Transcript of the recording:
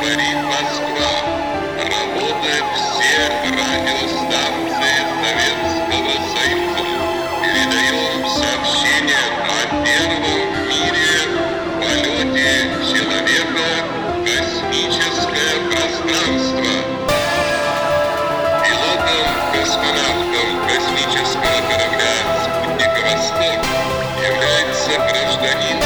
говорит Москва. Работают все радиостанции Советского Союза. Передаем сообщение о первом в мире полете человека в космическое пространство. Пилотом, космонавтом космического корабля «Спутник Восток» является гражданин